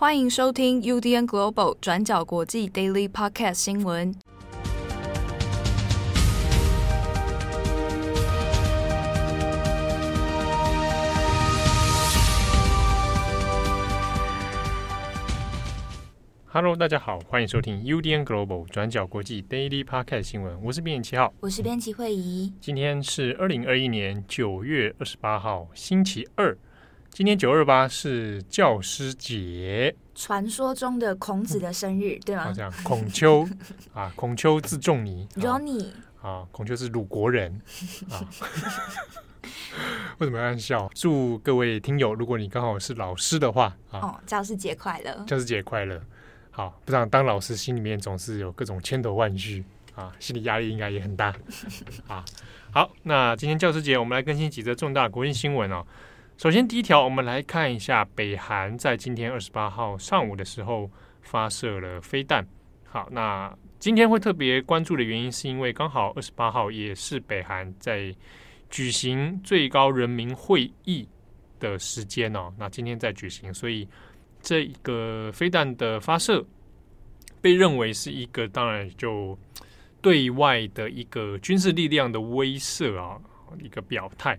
欢迎收听 UDN Global 转角国际 Daily Podcast 新闻。Hello，大家好，欢迎收听 UDN Global 转角国际 Daily Podcast 新闻。我是编辑七号，我是编辑惠仪。今天是二零二一年九月二十八号，星期二。今天九二八是教师节，传说中的孔子的生日，嗯、对吗？好像孔丘啊，孔丘字仲尼，Johnny 啊，孔丘是鲁国人啊。为什么要笑？祝各位听友，如果你刚好是老师的话啊，哦，教师节快乐！教师节快乐！好，不然当老师心里面总是有各种千头万绪啊，心理压力应该也很大啊。好，那今天教师节，我们来更新几则重大国际新闻哦。首先，第一条，我们来看一下北韩在今天二十八号上午的时候发射了飞弹。好，那今天会特别关注的原因，是因为刚好二十八号也是北韩在举行最高人民会议的时间哦。那今天在举行，所以。这一个飞弹的发射被认为是一个，当然就对外的一个军事力量的威慑啊，一个表态。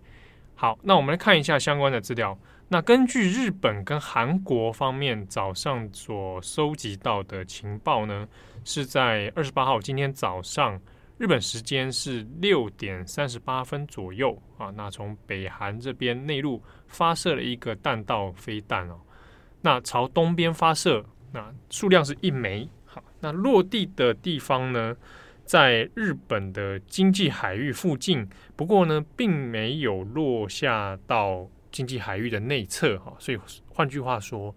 好，那我们来看一下相关的资料。那根据日本跟韩国方面早上所收集到的情报呢，是在二十八号今天早上日本时间是六点三十八分左右啊，那从北韩这边内陆发射了一个弹道飞弹哦。那朝东边发射，那数量是一枚。好，那落地的地方呢，在日本的经济海域附近。不过呢，并没有落下到经济海域的内侧。哈，所以换句话说，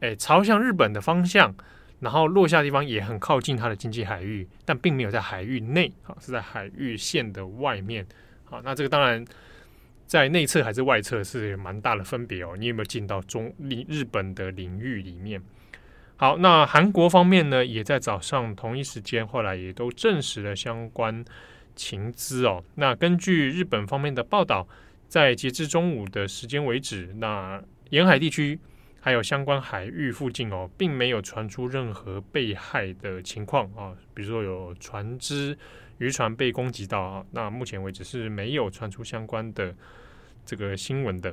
诶，朝向日本的方向，然后落下的地方也很靠近它的经济海域，但并没有在海域内。哈，是在海域线的外面。好，那这个当然。在内侧还是外侧是蛮大的分别哦。你有没有进到中领日本的领域里面？好，那韩国方面呢，也在早上同一时间，后来也都证实了相关情资哦。那根据日本方面的报道，在截至中午的时间为止，那沿海地区还有相关海域附近哦，并没有传出任何被害的情况啊，比如说有船只。渔船被攻击到啊，那目前为止是没有传出相关的这个新闻的。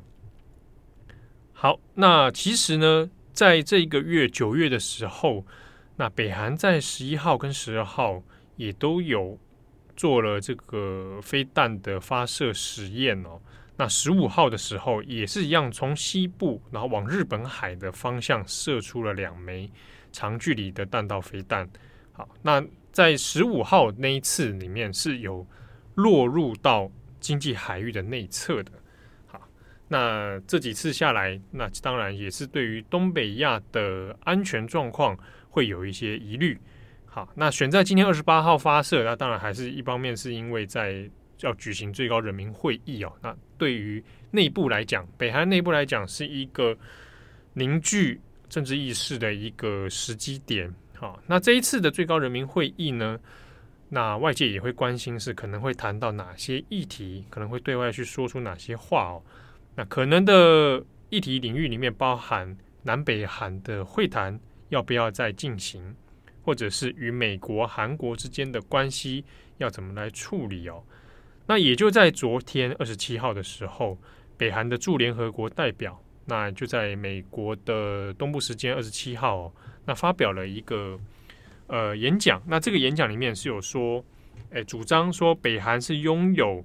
好，那其实呢，在这个月九月的时候，那北韩在十一号跟十二号也都有做了这个飞弹的发射实验哦。那十五号的时候也是一样，从西部然后往日本海的方向射出了两枚长距离的弹道飞弹。好，那。在十五号那一次里面是有落入到经济海域的内侧的。那这几次下来，那当然也是对于东北亚的安全状况会有一些疑虑。好，那选在今天二十八号发射，那当然还是一方面是因为在要举行最高人民会议哦。那对于内部来讲，北韩内部来讲是一个凝聚政治意识的一个时机点。好，那这一次的最高人民会议呢，那外界也会关心是可能会谈到哪些议题，可能会对外去说出哪些话哦。那可能的议题领域里面包含南北韩的会谈要不要再进行，或者是与美国、韩国之间的关系要怎么来处理哦。那也就在昨天二十七号的时候，北韩的驻联合国代表，那就在美国的东部时间二十七号哦。那发表了一个呃演讲，那这个演讲里面是有说，诶，主张说北韩是拥有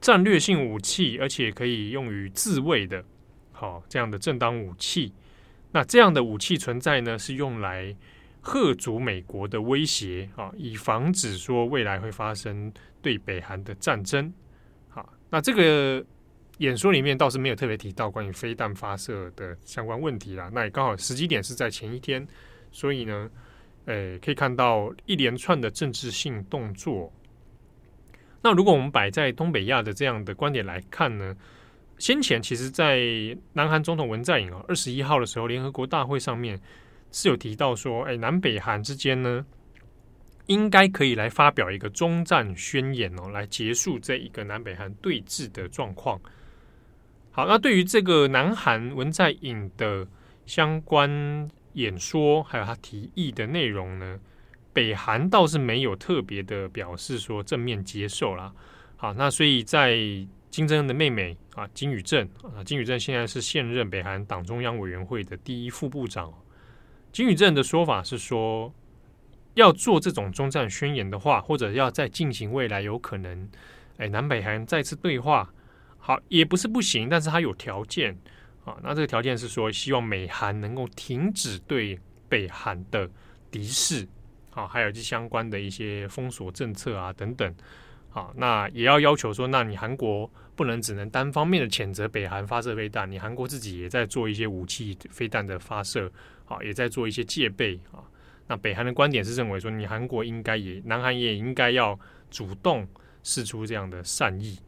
战略性武器，而且可以用于自卫的，好这样的正当武器。那这样的武器存在呢，是用来吓阻美国的威胁啊，以防止说未来会发生对北韩的战争。好，那这个演说里面倒是没有特别提到关于飞弹发射的相关问题啦。那也刚好时机点是在前一天，所以呢，诶，可以看到一连串的政治性动作。那如果我们摆在东北亚的这样的观点来看呢，先前其实，在南韩总统文在寅啊二十一号的时候，联合国大会上面是有提到说，诶，南北韩之间呢，应该可以来发表一个中战宣言哦，来结束这一个南北韩对峙的状况。好，那对于这个南韩文在寅的相关演说还有他提议的内容呢，北韩倒是没有特别的表示说正面接受啦。好，那所以在金正恩的妹妹啊金宇正啊，金宇正现在是现任北韩党中央委员会的第一副部长。金宇正的说法是说，要做这种中战宣言的话，或者要再进行未来有可能，哎，南北韩再次对话，好，也不是不行，但是他有条件啊。那这个条件是说，希望美韩能够停止对北韩的敌视，啊，还有这相关的一些封锁政策啊等等。好，那也要要求说，那你韩国不能只能单方面的谴责北韩发射飞弹，你韩国自己也在做一些武器飞弹的发射，好，也在做一些戒备啊。那北韩的观点是认为说，你韩国应该也，南韩也应该要主动释出这样的善意。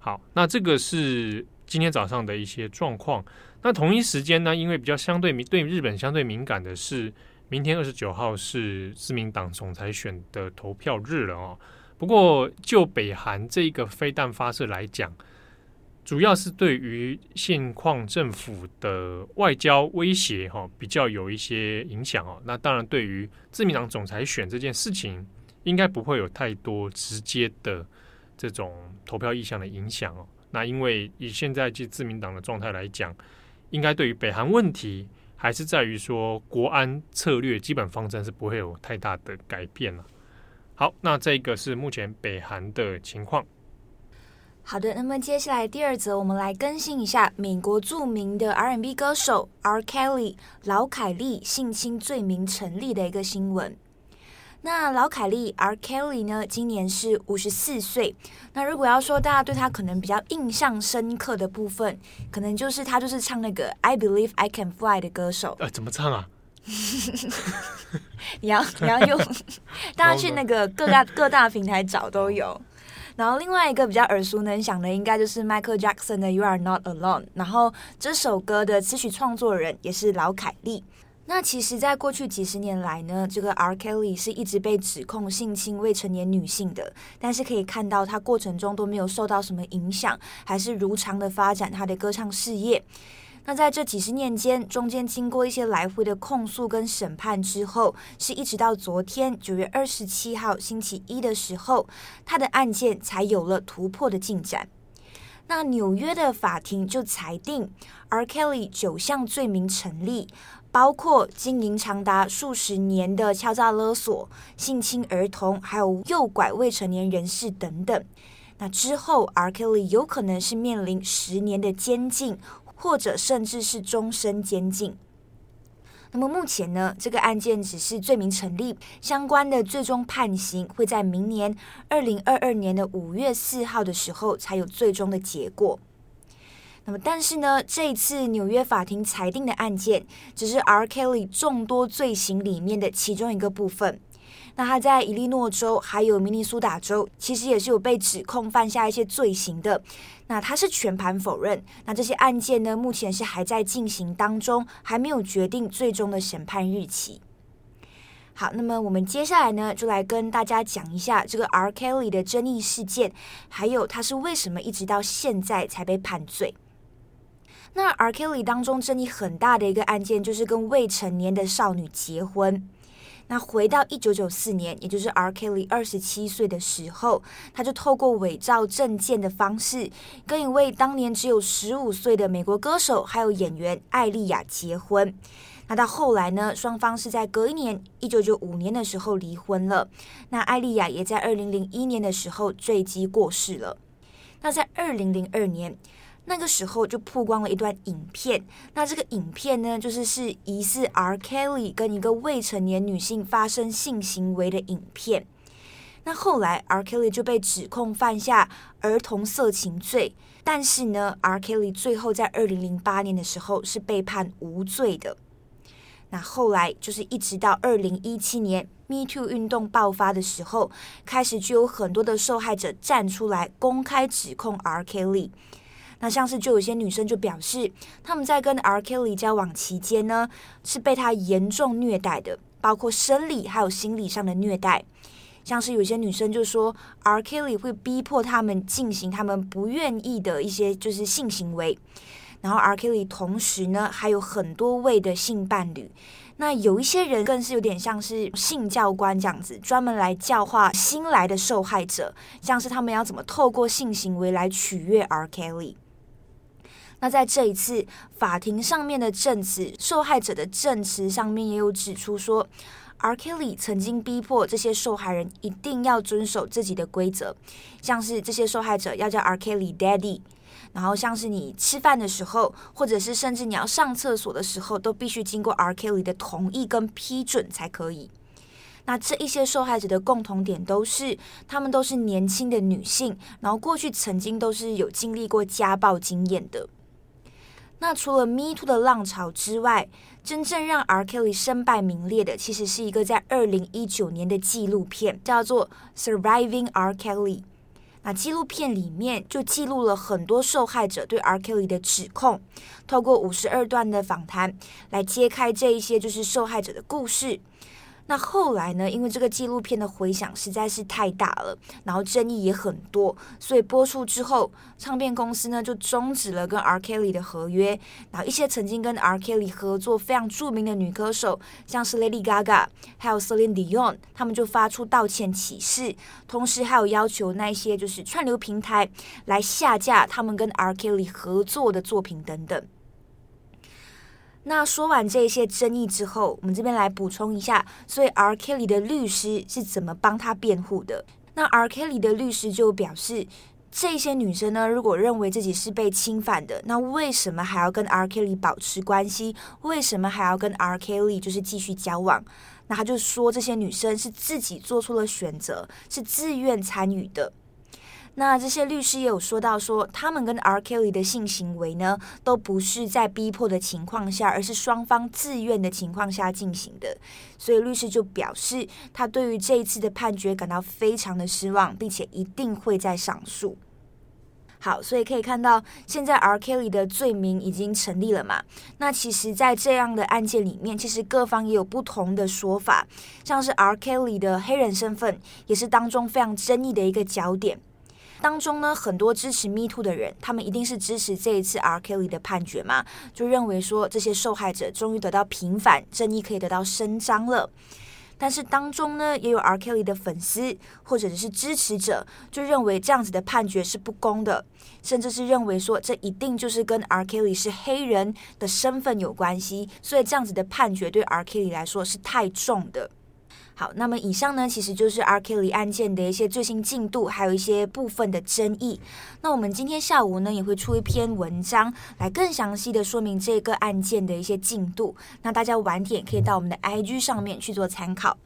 好，那这个是今天早上的一些状况。那同一时间呢，因为比较相对敏对日本相对敏感的是，明天二十九号是自民党总裁选的投票日了哦。不过，就北韩这个飞弹发射来讲，主要是对于现况政府的外交威胁哈，比较有一些影响哦。那当然，对于自民党总裁选这件事情，应该不会有太多直接的这种投票意向的影响哦。那因为以现在这自民党的状态来讲，应该对于北韩问题，还是在于说国安策略基本方针是不会有太大的改变了。好，那这个是目前北韩的情况。好的，那么接下来第二则，我们来更新一下美国著名的 R&B 歌手 R. Kelly 老凯利性侵罪名成立的一个新闻。那老凯利 R. Kelly 呢，今年是五十四岁。那如果要说大家对他可能比较印象深刻的部分，可能就是他就是唱那个 I Believe I Can Fly 的歌手。呃，怎么唱啊？你要你要用，大家去那个各大各大平台找都有。然后另外一个比较耳熟能详的，应该就是 Michael Jackson 的 You Are Not Alone。然后这首歌的词曲创作人也是老凯利。那其实，在过去几十年来呢，这个 R. Kelly 是一直被指控性侵未成年女性的，但是可以看到他过程中都没有受到什么影响，还是如常的发展他的歌唱事业。那在这几十年间，中间经过一些来回的控诉跟审判之后，是一直到昨天九月二十七号星期一的时候，他的案件才有了突破的进展。那纽约的法庭就裁定，R. Kelly 九项罪名成立，包括经营长达数十年的敲诈勒索、性侵儿童，还有诱拐未成年人士等等。那之后，R. Kelly 有可能是面临十年的监禁。或者甚至是终身监禁。那么目前呢，这个案件只是罪名成立，相关的最终判刑会在明年二零二二年的五月四号的时候才有最终的结果。那么，但是呢，这一次纽约法庭裁定的案件，只是 R. Kelly 众多罪行里面的其中一个部分。那他在伊利诺州还有明尼苏达州，其实也是有被指控犯下一些罪行的。那他是全盘否认。那这些案件呢，目前是还在进行当中，还没有决定最终的审判日期。好，那么我们接下来呢，就来跟大家讲一下这个 R. Kelly 的争议事件，还有他是为什么一直到现在才被判罪。那 R. Kelly 当中争议很大的一个案件，就是跟未成年的少女结婚。那回到一九九四年，也就是 R. Kelly 二十七岁的时候，他就透过伪造证件的方式，跟一位当年只有十五岁的美国歌手还有演员艾莉亚结婚。那到后来呢，双方是在隔一年，一九九五年的时候离婚了。那艾莉亚也在二零零一年的时候坠机过世了。那在二零零二年。那个时候就曝光了一段影片，那这个影片呢，就是是疑似 R. Kelly 跟一个未成年女性发生性行为的影片。那后来 R. Kelly 就被指控犯下儿童色情罪，但是呢，R. Kelly 最后在二零零八年的时候是被判无罪的。那后来就是一直到二零一七年 Me Too 运动爆发的时候，开始就有很多的受害者站出来公开指控 R. Kelly。那像是就有些女生就表示，他们在跟 R. Kelly 交往期间呢，是被他严重虐待的，包括生理还有心理上的虐待。像是有些女生就说，R. Kelly 会逼迫他们进行他们不愿意的一些就是性行为。然后 R. Kelly 同时呢还有很多位的性伴侣。那有一些人更是有点像是性教官这样子，专门来教化新来的受害者，像是他们要怎么透过性行为来取悦 R. Kelly。那在这一次法庭上面的证词，受害者的证词上面也有指出说，R. Kelly 曾经逼迫这些受害人一定要遵守自己的规则，像是这些受害者要叫 R. Kelly Daddy。然后像是你吃饭的时候，或者是甚至你要上厕所的时候，都必须经过 R. Kelly 的同意跟批准才可以。那这一些受害者的共同点都是，他们都是年轻的女性，然后过去曾经都是有经历过家暴经验的。那除了 Me Too 的浪潮之外，真正让 R. Kelly 身败名裂的，其实是一个在二零一九年的纪录片，叫做《Surviving R. Kelly》。那纪录片里面就记录了很多受害者对 R. Kelly 的指控，透过五十二段的访谈来揭开这一些就是受害者的故事。那后来呢？因为这个纪录片的回响实在是太大了，然后争议也很多，所以播出之后，唱片公司呢就终止了跟 R. Kelly 的合约。然后一些曾经跟 R. Kelly 合作非常著名的女歌手，像是 Lady Gaga，还有 Celine Dion，他们就发出道歉启事，同时还有要求那些就是串流平台来下架他们跟 R. Kelly 合作的作品等等。那说完这些争议之后，我们这边来补充一下，所以 R. Kelly 的律师是怎么帮他辩护的？那 R. Kelly 的律师就表示，这些女生呢，如果认为自己是被侵犯的，那为什么还要跟 R. Kelly 保持关系？为什么还要跟 R. Kelly 就是继续交往？那他就说，这些女生是自己做出了选择，是自愿参与的。那这些律师也有说到说，他们跟 R. Kelly 的性行为呢，都不是在逼迫的情况下，而是双方自愿的情况下进行的。所以律师就表示，他对于这一次的判决感到非常的失望，并且一定会再上诉。好，所以可以看到，现在 R. Kelly 的罪名已经成立了嘛？那其实，在这样的案件里面，其实各方也有不同的说法，像是 R. Kelly 的黑人身份，也是当中非常争议的一个焦点。当中呢，很多支持 Me Too 的人，他们一定是支持这一次 R. Kelly 的判决嘛，就认为说这些受害者终于得到平反，正义可以得到伸张了。但是当中呢，也有 R. Kelly 的粉丝或者是支持者，就认为这样子的判决是不公的，甚至是认为说这一定就是跟 R. Kelly 是黑人的身份有关系，所以这样子的判决对 R. Kelly 来说是太重的。好，那么以上呢，其实就是 R. Kelly 案件的一些最新进度，还有一些部分的争议。那我们今天下午呢，也会出一篇文章，来更详细的说明这个案件的一些进度。那大家晚点可以到我们的 IG 上面去做参考。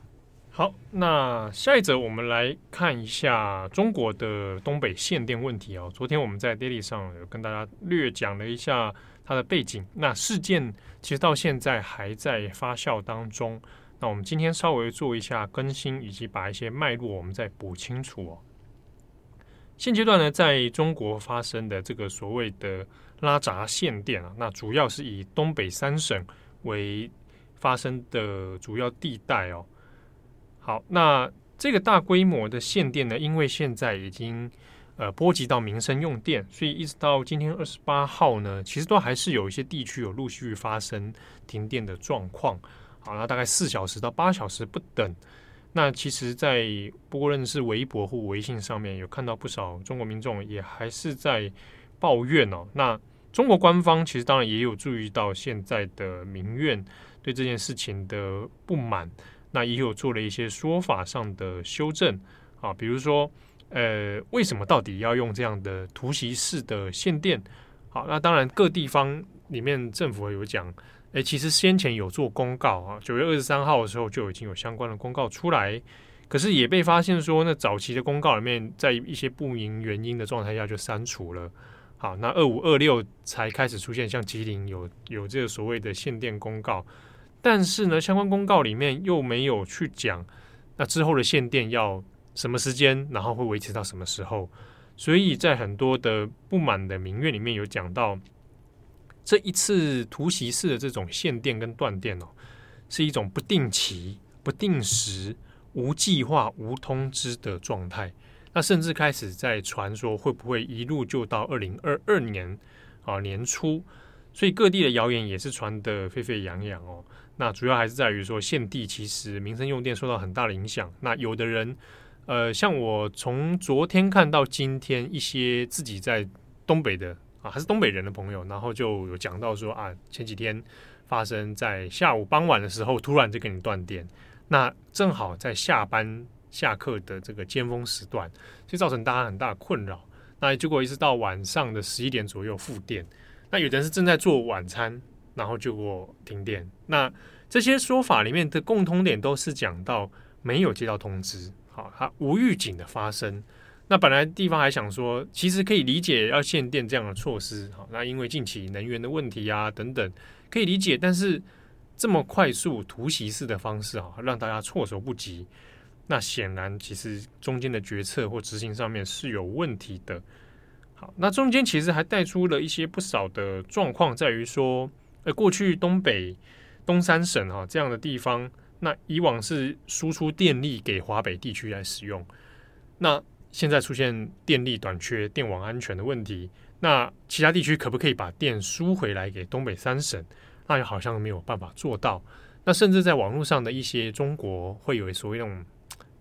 好，那下一则我们来看一下中国的东北限电问题哦。昨天我们在 Daily 上有跟大家略讲了一下它的背景。那事件其实到现在还在发酵当中。那我们今天稍微做一下更新，以及把一些脉络我们再补清楚哦。现阶段呢，在中国发生的这个所谓的拉闸限电啊，那主要是以东北三省为发生的主要地带哦。好，那这个大规模的限电呢，因为现在已经呃波及到民生用电，所以一直到今天二十八号呢，其实都还是有一些地区有陆续发生停电的状况。好，那大概四小时到八小时不等。那其实，在不论是微博或微信上面，有看到不少中国民众也还是在抱怨哦。那中国官方其实当然也有注意到现在的民怨，对这件事情的不满，那也有做了一些说法上的修正啊，比如说，呃，为什么到底要用这样的突袭式的限电？好，那当然各地方里面政府有讲。诶，其实先前有做公告啊，九月二十三号的时候就已经有相关的公告出来，可是也被发现说，那早期的公告里面，在一些不明原因的状态下就删除了。好，那二五二六才开始出现，像吉林有有这个所谓的限电公告，但是呢，相关公告里面又没有去讲，那之后的限电要什么时间，然后会维持到什么时候，所以在很多的不满的民怨里面有讲到。这一次突袭式的这种限电跟断电哦，是一种不定期、不定时、无计划、无通知的状态。那甚至开始在传说会不会一路就到二零二二年啊年初，所以各地的谣言也是传得沸沸扬扬哦。那主要还是在于说，现地其实民生用电受到很大的影响。那有的人，呃，像我从昨天看到今天，一些自己在东北的啊，还是东北人的朋友，然后就有讲到说啊，前几天发生在下午傍晚的时候，突然就给你断电，那正好在下班下课的这个尖峰时段，就造成大家很大困扰。那结果一直到晚上的十一点左右复电，那有的人是正在做晚餐。然后就过停电，那这些说法里面的共通点都是讲到没有接到通知，好，它无预警的发生。那本来地方还想说，其实可以理解要限电这样的措施，好，那因为近期能源的问题啊等等，可以理解。但是这么快速突袭式的方式啊，让大家措手不及，那显然其实中间的决策或执行上面是有问题的。好，那中间其实还带出了一些不少的状况，在于说。呃过去东北、东三省哈这样的地方，那以往是输出电力给华北地区来使用，那现在出现电力短缺、电网安全的问题，那其他地区可不可以把电输回来给东北三省？那又好像没有办法做到。那甚至在网络上的一些中国会有所谓那种，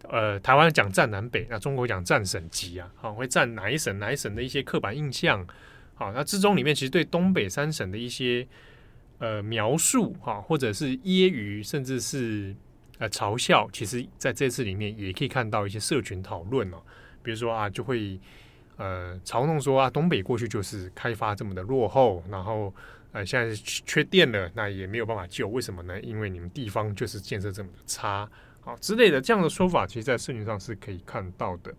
呃，台湾讲战南北，那中国讲战省级啊，好会战哪一省哪一省的一些刻板印象，好，那之中里面其实对东北三省的一些。呃，描述哈，或者是揶揄，甚至是呃嘲笑，其实在这次里面也可以看到一些社群讨论哦。比如说啊，就会呃嘲弄说啊，东北过去就是开发这么的落后，然后呃现在缺电了，那也没有办法救，为什么呢？因为你们地方就是建设这么的差，好之类的这样的说法，其实，在社群上是可以看到的。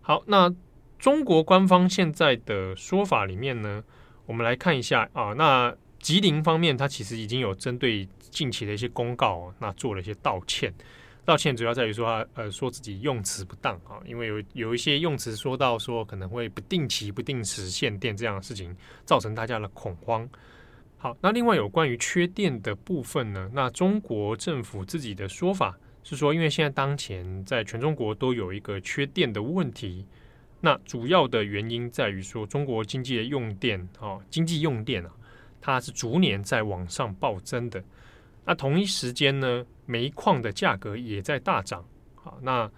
好，那中国官方现在的说法里面呢，我们来看一下啊，那。吉林方面，它其实已经有针对近期的一些公告，那做了一些道歉。道歉主要在于说呃说自己用词不当啊，因为有有一些用词说到说可能会不定期、不定时限电这样的事情，造成大家的恐慌。好，那另外有关于缺电的部分呢，那中国政府自己的说法是说，因为现在当前在全中国都有一个缺电的问题，那主要的原因在于说中国经济的用电啊，经济用电啊。它是逐年在往上暴增的，那同一时间呢，煤矿的价格也在大涨。好，那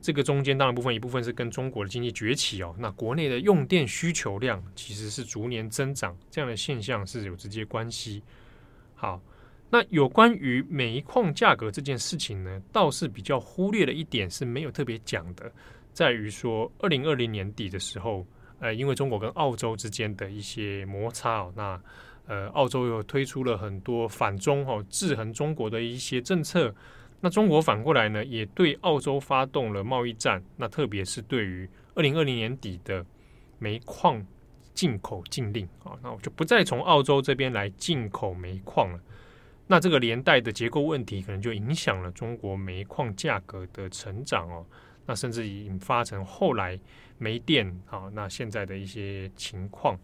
这个中间当然部分一部分是跟中国的经济崛起哦，那国内的用电需求量其实是逐年增长，这样的现象是有直接关系。好，那有关于煤矿价格这件事情呢，倒是比较忽略了一点是没有特别讲的，在于说二零二零年底的时候，呃，因为中国跟澳洲之间的一些摩擦哦，那呃，澳洲又推出了很多反中哦，制衡中国的一些政策。那中国反过来呢，也对澳洲发动了贸易战。那特别是对于二零二零年底的煤矿进口禁令啊，那我就不再从澳洲这边来进口煤矿了。那这个连带的结构问题，可能就影响了中国煤矿价格的成长哦。那甚至引发成后来煤电啊，那现在的一些情况。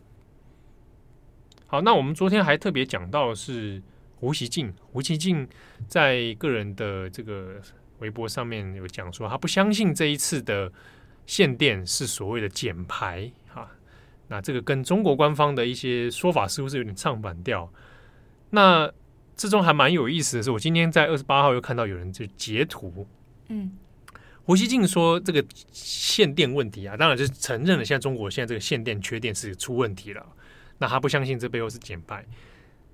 好，那我们昨天还特别讲到是胡锡进，胡锡进在个人的这个微博上面有讲说，他不相信这一次的限电是所谓的减排哈。那这个跟中国官方的一些说法似乎是有点唱反调。那之中还蛮有意思的是，我今天在二十八号又看到有人就截图，嗯，胡锡进说这个限电问题啊，当然就是承认了现在中国现在这个限电缺电是出问题了。那他不相信这背后是减派，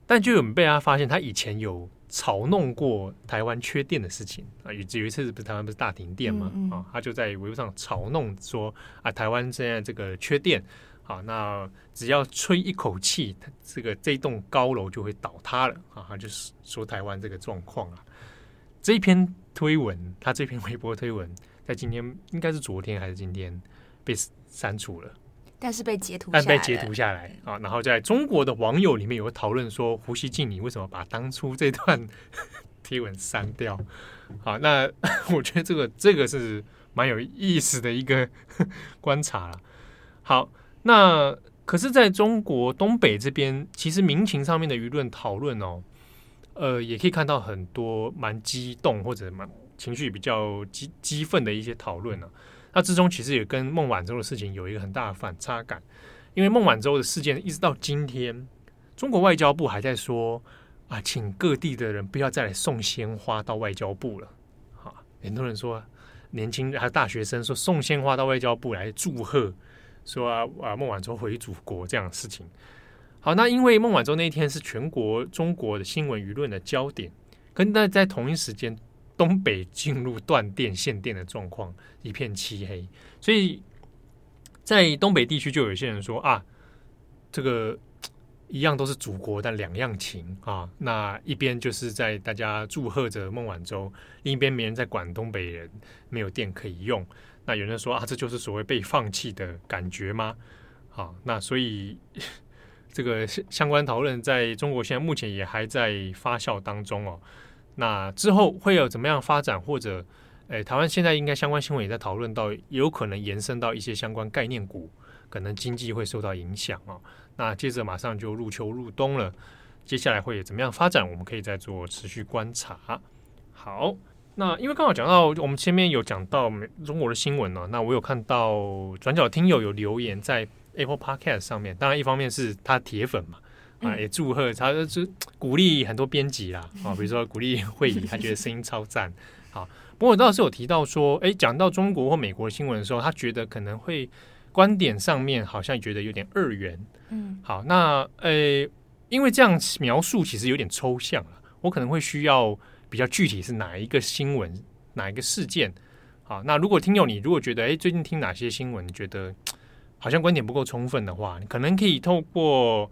但就有被他发现，他以前有嘲弄过台湾缺电的事情啊。有有一次不是台湾不是大停电嘛，嗯嗯啊，他就在微博上嘲弄说啊，台湾现在这个缺电，好，那只要吹一口气，这个这栋高楼就会倒塌了啊。他就是说台湾这个状况啊。这一篇推文，他这篇微博推文，在今天应该是昨天还是今天被删除了。但是被截图，但被截图下来啊！然后在中国的网友里面有讨论说，胡锡进你为什么把当初这段 贴文删掉？好，那 我觉得这个这个是蛮有意思的一个 观察了。好，那可是在中国东北这边，其实民情上面的舆论讨论哦，呃，也可以看到很多蛮激动或者蛮情绪比较激激愤的一些讨论呢。那之中其实也跟孟晚舟的事情有一个很大的反差感，因为孟晚舟的事件一直到今天，中国外交部还在说啊，请各地的人不要再来送鲜花到外交部了。哈，很多人说年轻还有大学生说送鲜花到外交部来祝贺，说啊啊孟晚舟回祖国这样的事情。好，那因为孟晚舟那一天是全国中国的新闻舆论的焦点，跟那在同一时间，东北进入断电限电的状况，一片漆黑，所以在东北地区就有些人说啊，这个一样都是祖国，但两样情啊。那一边就是在大家祝贺着孟晚舟，另一边没人在管东北人没有电可以用。那有人说啊，这就是所谓被放弃的感觉吗？好，那所以。这个相关讨论在中国现在目前也还在发酵当中哦。那之后会有怎么样发展，或者，诶，台湾现在应该相关新闻也在讨论到，有可能延伸到一些相关概念股，可能经济会受到影响哦。那接着马上就入秋入冬了，接下来会怎么样发展，我们可以再做持续观察。好，那因为刚好讲到我们前面有讲到中国的新闻呢，那我有看到转角听友有留言在。Apple Podcast 上面，当然一方面是他铁粉嘛，啊，也祝贺他，就鼓励很多编辑啦，啊，比如说鼓励会议，他觉得声音超赞，好。不过我倒是有提到说，哎，讲到中国或美国新闻的时候，他觉得可能会观点上面好像觉得有点二元，嗯，好，那呃，因为这样描述其实有点抽象了，我可能会需要比较具体是哪一个新闻，哪一个事件，好，那如果听友你如果觉得，哎，最近听哪些新闻，你觉得？好像观点不够充分的话，你可能可以透过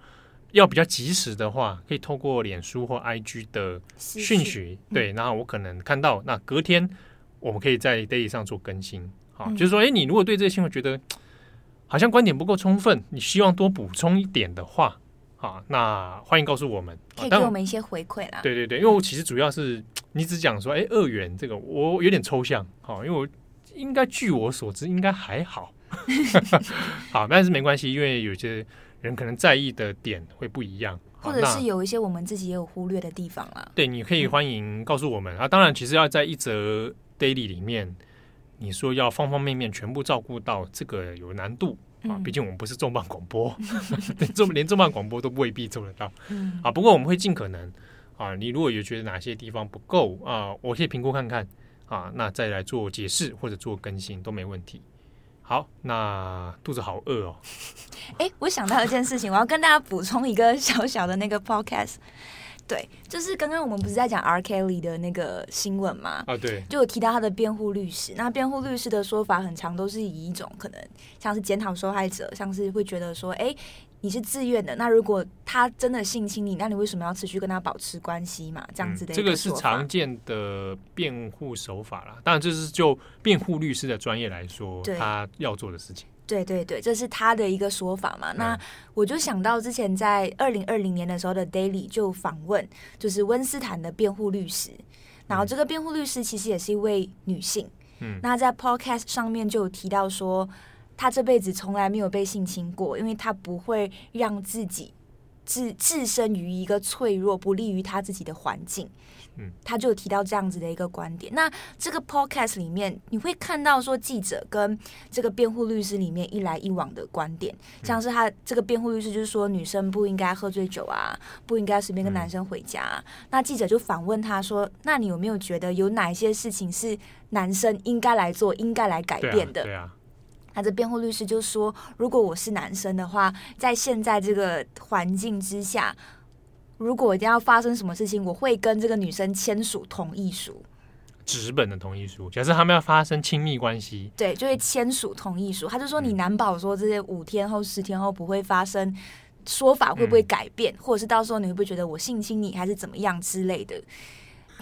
要比较及时的话，可以透过脸书或 IG 的讯息，对，然后我可能看到，那隔天我们可以在 Daily 上做更新，好，就是说，哎，你如果对这个新闻觉得好像观点不够充分，你希望多补充一点的话，啊，那欢迎告诉我们，可以给我们一些回馈啦。对对对，因为我其实主要是你只讲说，哎，二元这个我有点抽象，好，因为我应该据我所知应该还好。好，但是没关系，因为有些人可能在意的点会不一样，或者是有一些我们自己也有忽略的地方啦。对，你可以欢迎告诉我们、嗯、啊。当然，其实要在一则 daily 里面，你说要方方面面全部照顾到，这个有难度啊。毕竟我们不是重磅广播，连重连重磅广播都未必做得到。嗯、啊，不过我们会尽可能啊。你如果有觉得哪些地方不够啊，我可以评估看看啊，那再来做解释或者做更新都没问题。好，那肚子好饿哦。哎、欸，我想到一件事情，我要跟大家补充一个小小的那个 podcast。对，就是刚刚我们不是在讲 R. Kelly 的那个新闻吗？啊，对，就有提到他的辩护律师。那辩护律师的说法很长都是以一种可能像是检讨受害者，像是会觉得说，哎、欸。你是自愿的，那如果他真的性侵你，那你为什么要持续跟他保持关系嘛？这样子的、嗯，这个是常见的辩护手法啦。当然，这是就辩护律师的专业来说，他要做的事情。对对对，这是他的一个说法嘛。那我就想到之前在二零二零年的时候的 Daily 就访问，就是温斯坦的辩护律师，然后这个辩护律师其实也是一位女性。嗯，那在 Podcast 上面就有提到说。他这辈子从来没有被性侵过，因为他不会让自己置置身于一个脆弱、不利于他自己的环境。嗯，他就有提到这样子的一个观点。那这个 podcast 里面，你会看到说记者跟这个辩护律师里面一来一往的观点，像是他这个辩护律师就是说女生不应该喝醉酒啊，不应该随便跟男生回家。那记者就反问他说：“那你有没有觉得有哪一些事情是男生应该来做、应该来改变的？”对啊。他的辩护律师就说：“如果我是男生的话，在现在这个环境之下，如果一定要发生什么事情，我会跟这个女生签署同意书，纸本的同意书。假设他们要发生亲密关系，对，就会签署同意书。他就说，你难保说这些五天后、十天后不会发生，说法会不会改变，嗯、或者是到时候你会不会觉得我性侵你，还是怎么样之类的。”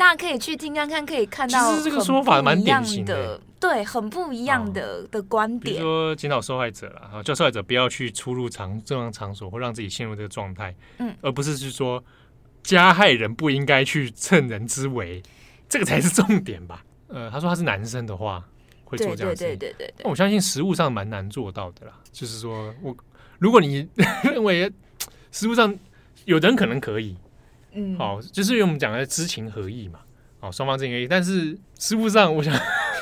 大家可以去听看看，可以看到其实这个说法蛮典型的，对，很不一样的、哦、的观点。比如说检讨受害者了啊，叫受害者不要去出入场正常场所，或让自己陷入这个状态，嗯，而不是去说加害人不应该去趁人之危，这个才是重点吧？呃，他说他是男生的话会做这样子，对对对对对。我相信实物上蛮难做到的啦，就是说我如果你 认为实物上有人可能可以。嗯，好，就是因为我们讲的知情合意嘛，好，双方知情合意，但是实务上，我想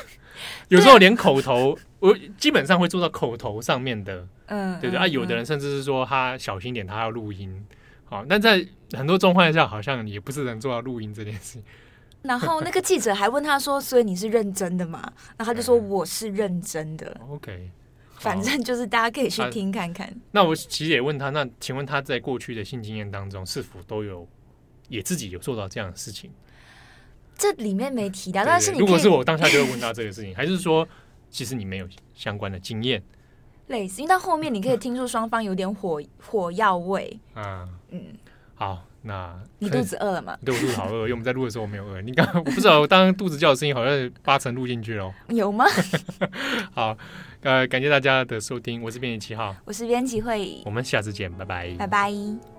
有时候连口头我基本上会做到口头上面的，嗯，对对啊，有的人甚至是说他小心点，他要录音，好，但在很多状况下，好像也不是能做到录音这件事情。然后那个记者还问他说：“所以你是认真的吗？”然后他就说：“我是认真的。” OK，反正就是大家可以去听看看。那我其实也问他，那请问他在过去的性经验当中，是否都有也自己有做到这样的事情？这里面没提到，但是你如果是我当下就会问到这个事情，还是说其实你没有相关的经验？类似，因为到后面你可以听出双方有点火 火药味。啊，嗯，好。那你肚子饿了吗？对，我肚子好饿，因为我们在录的时候我没有饿。你刚我不知道，我当肚子叫的声音好像八成录进去了。有吗？好，呃，感谢大家的收听，我是编辑七号，我是编辑会，我们下次见，拜拜，拜拜。